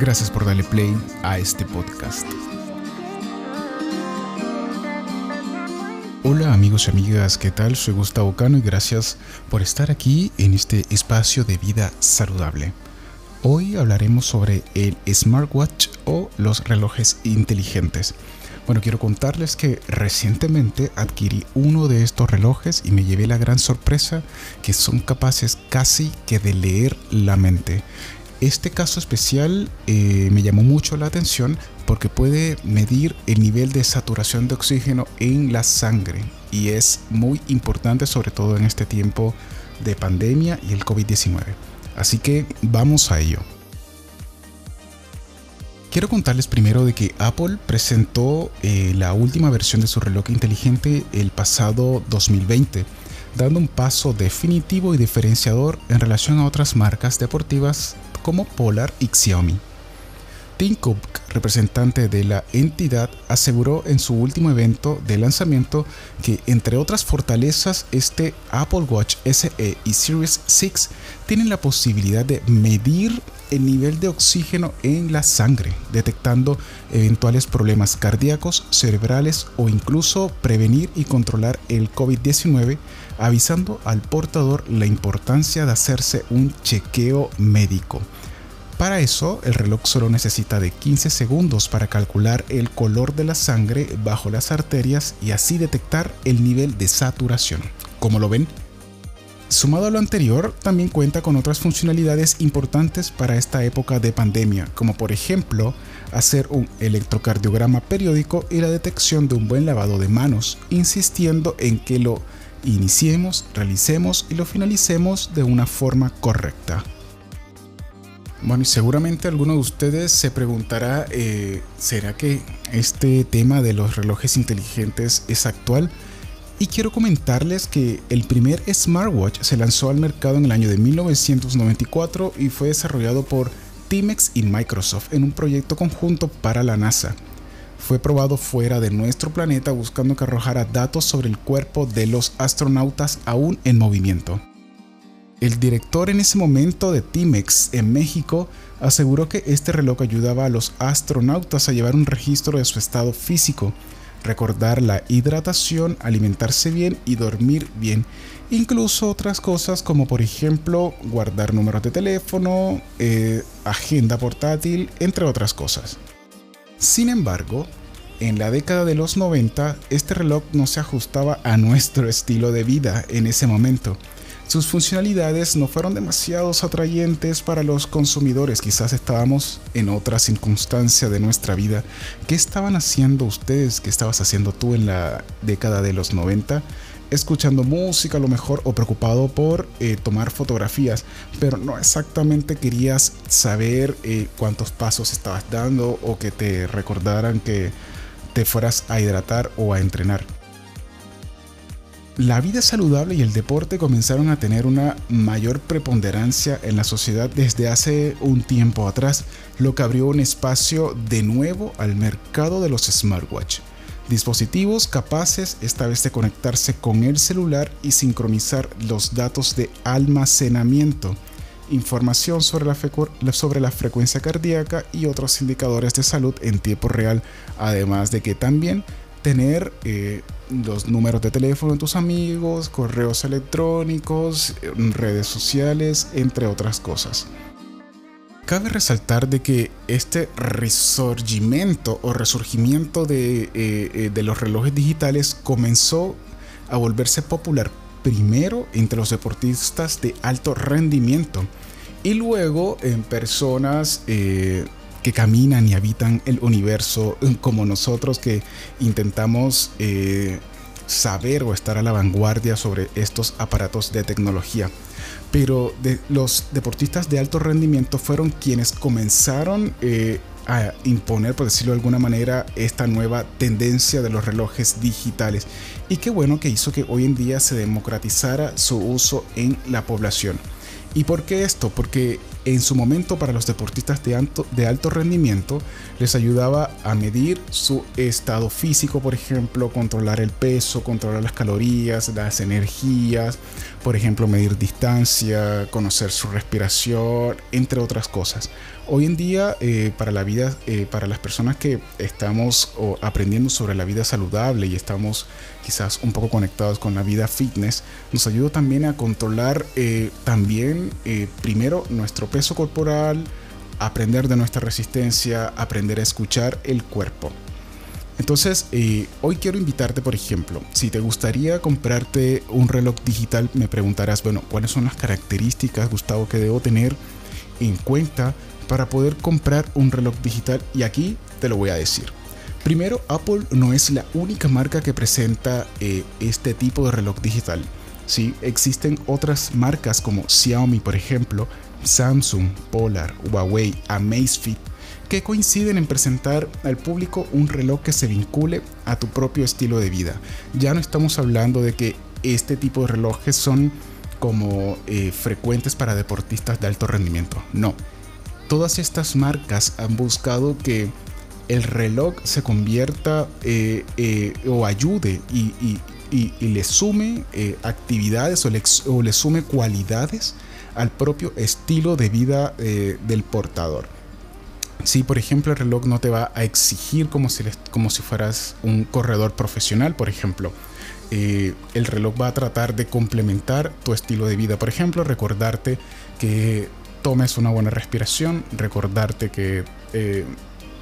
Gracias por darle play a este podcast. Hola amigos y amigas, ¿qué tal? Soy Gustavo Cano y gracias por estar aquí en este espacio de vida saludable. Hoy hablaremos sobre el smartwatch o los relojes inteligentes. Bueno, quiero contarles que recientemente adquirí uno de estos relojes y me llevé la gran sorpresa que son capaces casi que de leer la mente. Este caso especial eh, me llamó mucho la atención porque puede medir el nivel de saturación de oxígeno en la sangre y es muy importante sobre todo en este tiempo de pandemia y el COVID-19. Así que vamos a ello. Quiero contarles primero de que Apple presentó eh, la última versión de su reloj inteligente el pasado 2020, dando un paso definitivo y diferenciador en relación a otras marcas deportivas como Polar y Xiaomi. Representante de la entidad, aseguró en su último evento de lanzamiento que, entre otras fortalezas, este Apple Watch SE y Series 6 tienen la posibilidad de medir el nivel de oxígeno en la sangre, detectando eventuales problemas cardíacos, cerebrales o incluso prevenir y controlar el COVID-19, avisando al portador la importancia de hacerse un chequeo médico. Para eso, el reloj solo necesita de 15 segundos para calcular el color de la sangre bajo las arterias y así detectar el nivel de saturación. Como lo ven, Sumado a lo anterior, también cuenta con otras funcionalidades importantes para esta época de pandemia, como por ejemplo hacer un electrocardiograma periódico y la detección de un buen lavado de manos, insistiendo en que lo iniciemos, realicemos y lo finalicemos de una forma correcta. Bueno, y seguramente alguno de ustedes se preguntará, eh, ¿será que este tema de los relojes inteligentes es actual? Y quiero comentarles que el primer smartwatch se lanzó al mercado en el año de 1994 y fue desarrollado por Timex y Microsoft en un proyecto conjunto para la NASA. Fue probado fuera de nuestro planeta buscando que arrojara datos sobre el cuerpo de los astronautas aún en movimiento. El director en ese momento de Timex en México aseguró que este reloj ayudaba a los astronautas a llevar un registro de su estado físico, recordar la hidratación, alimentarse bien y dormir bien. Incluso otras cosas como por ejemplo guardar números de teléfono, eh, agenda portátil, entre otras cosas. Sin embargo, en la década de los 90, este reloj no se ajustaba a nuestro estilo de vida en ese momento sus funcionalidades no fueron demasiado atrayentes para los consumidores, quizás estábamos en otra circunstancia de nuestra vida. ¿Qué estaban haciendo ustedes? ¿Qué estabas haciendo tú en la década de los 90? escuchando música a lo mejor o preocupado por eh, tomar fotografías, pero no exactamente querías saber eh, cuántos pasos estabas dando o que te recordaran que te fueras a hidratar o a entrenar la vida saludable y el deporte comenzaron a tener una mayor preponderancia en la sociedad desde hace un tiempo atrás, lo que abrió un espacio de nuevo al mercado de los smartwatch. Dispositivos capaces esta vez de conectarse con el celular y sincronizar los datos de almacenamiento, información sobre la, frecuencia cardíaca y otros indicadores de salud en tiempo real, además de que también tener eh, los números de teléfono de tus amigos, correos electrónicos, redes sociales, entre otras cosas. Cabe resaltar de que este resurgimiento o resurgimiento de, eh, eh, de los relojes digitales comenzó a volverse popular primero entre los deportistas de alto rendimiento y luego en personas que caminan y habitan el universo eh, como nosotros que intentamos eh, saber o estar a la vanguardia sobre estos aparatos de tecnología. Pero los deportistas de alto rendimiento fueron quienes comenzaron eh, a imponer, por decirlo de alguna manera, esta nueva tendencia de los relojes digitales. Y qué bueno que hizo que hoy en día se democratizara su uso en la población. ¿Y por qué esto? Porque en su momento para los deportistas de alto, de alto rendimiento les ayudaba a medir su estado físico, por ejemplo, controlar el peso, controlar las calorías, las energías, por ejemplo, medir distancia, conocer su respiración, entre otras cosas. Hoy en día, eh, para la vida, eh, para las personas que estamos aprendiendo sobre la vida saludable y estamos quizás un poco conectados con la vida fitness, nos ayuda también a controlar eh, también primero nuestro peso corporal, aprender de nuestra resistencia, aprender a escuchar el cuerpo. Entonces, hoy quiero invitarte, por ejemplo, si te gustaría comprarte un reloj digital, me preguntarás, bueno, ¿cuáles son las características, Gustavo, que debo tener en cuenta para poder comprar un reloj digital y aquí te lo voy a decir. Primero, Apple no es la única marca que presenta eh, este tipo de reloj digital. ¿sí? Existen otras marcas como Xiaomi, por ejemplo, Samsung, Polar, Huawei, Amazfit, que coinciden en presentar al público un reloj que se vincule a tu propio estilo de vida. Ya no estamos hablando de que este tipo de relojes son como eh, frecuentes para deportistas de alto rendimiento. No, todas estas marcas han buscado que el reloj se convierta eh, eh, o ayude y, le sume actividades o le, sume cualidades al propio estilo de vida del portador. Si por ejemplo el reloj no te va a exigir como si, como si fueras un corredor profesional, por ejemplo, el reloj va a tratar de complementar tu estilo de vida. Por ejemplo, recordarte que tomes una buena respiración, recordarte que eh,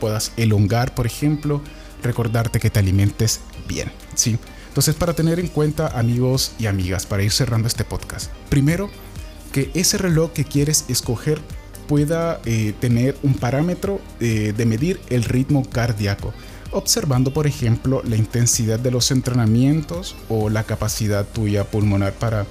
puedas elongar, por ejemplo, recordarte que te alimentes bien, ¿sí? Entonces, para tener en cuenta, amigos y amigas, para ir cerrando este podcast, primero, que ese reloj que quieres escoger pueda eh, tener un parámetro eh, de medir el ritmo cardíaco, observando, por ejemplo, la intensidad de los entrenamientos o la capacidad tuya pulmonar para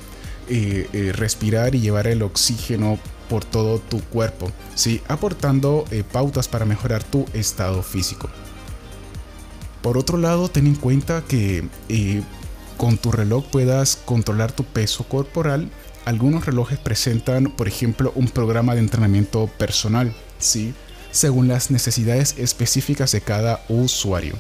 respirar y llevar el oxígeno por todo tu cuerpo, ¿sí? aportando eh, pautas para mejorar tu estado físico. Por otro lado, ten en cuenta que eh, con tu reloj puedas controlar tu peso corporal. Algunos relojes presentan, por ejemplo, un programa de entrenamiento personal, ¿sí? según las necesidades específicas de cada usuario.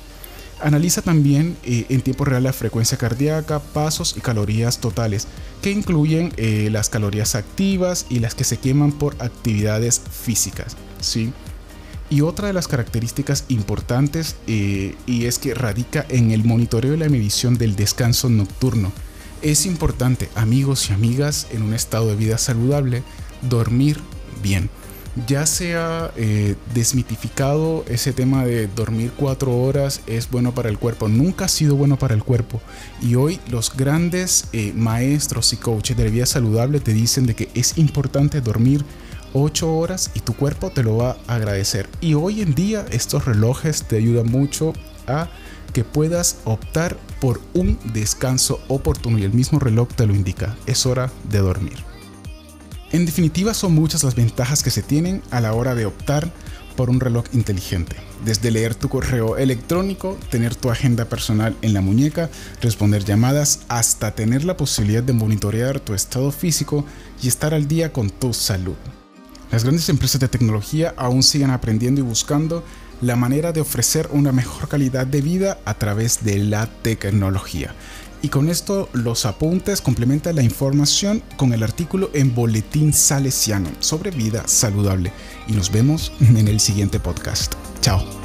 Analiza también eh, en tiempo real la frecuencia cardíaca, pasos y calorías totales, que incluyen eh, las calorías activas y las que se queman por actividades físicas. ¿sí? Y otra de las características importantes eh, y es que radica en el monitoreo y la medición del descanso nocturno. Es importante, amigos y amigas, en un estado de vida saludable, dormir bien ya se ha eh, desmitificado ese tema de dormir cuatro horas es bueno para el cuerpo. Nunca ha sido bueno para el cuerpo. Y hoy los grandes eh, maestros y coaches de la vida saludable te dicen de que es importante dormir ocho horas y tu cuerpo te lo va a agradecer. Y hoy en día estos relojes te ayudan mucho a que puedas optar por un descanso oportuno y el mismo reloj te lo indica. Es hora de dormir. En definitiva, son muchas las ventajas que se tienen a la hora de optar por un reloj inteligente. Desde leer tu correo electrónico, tener tu agenda personal en la muñeca, responder llamadas, hasta tener la posibilidad de monitorear tu estado físico y estar al día con tu salud. Las grandes empresas de tecnología aún siguen aprendiendo y buscando la manera de ofrecer una mejor calidad de vida a través de la tecnología. Y con esto los apuntes complementan la información con el artículo en Boletín Salesiano sobre vida saludable. Y nos vemos en el siguiente podcast. Chao.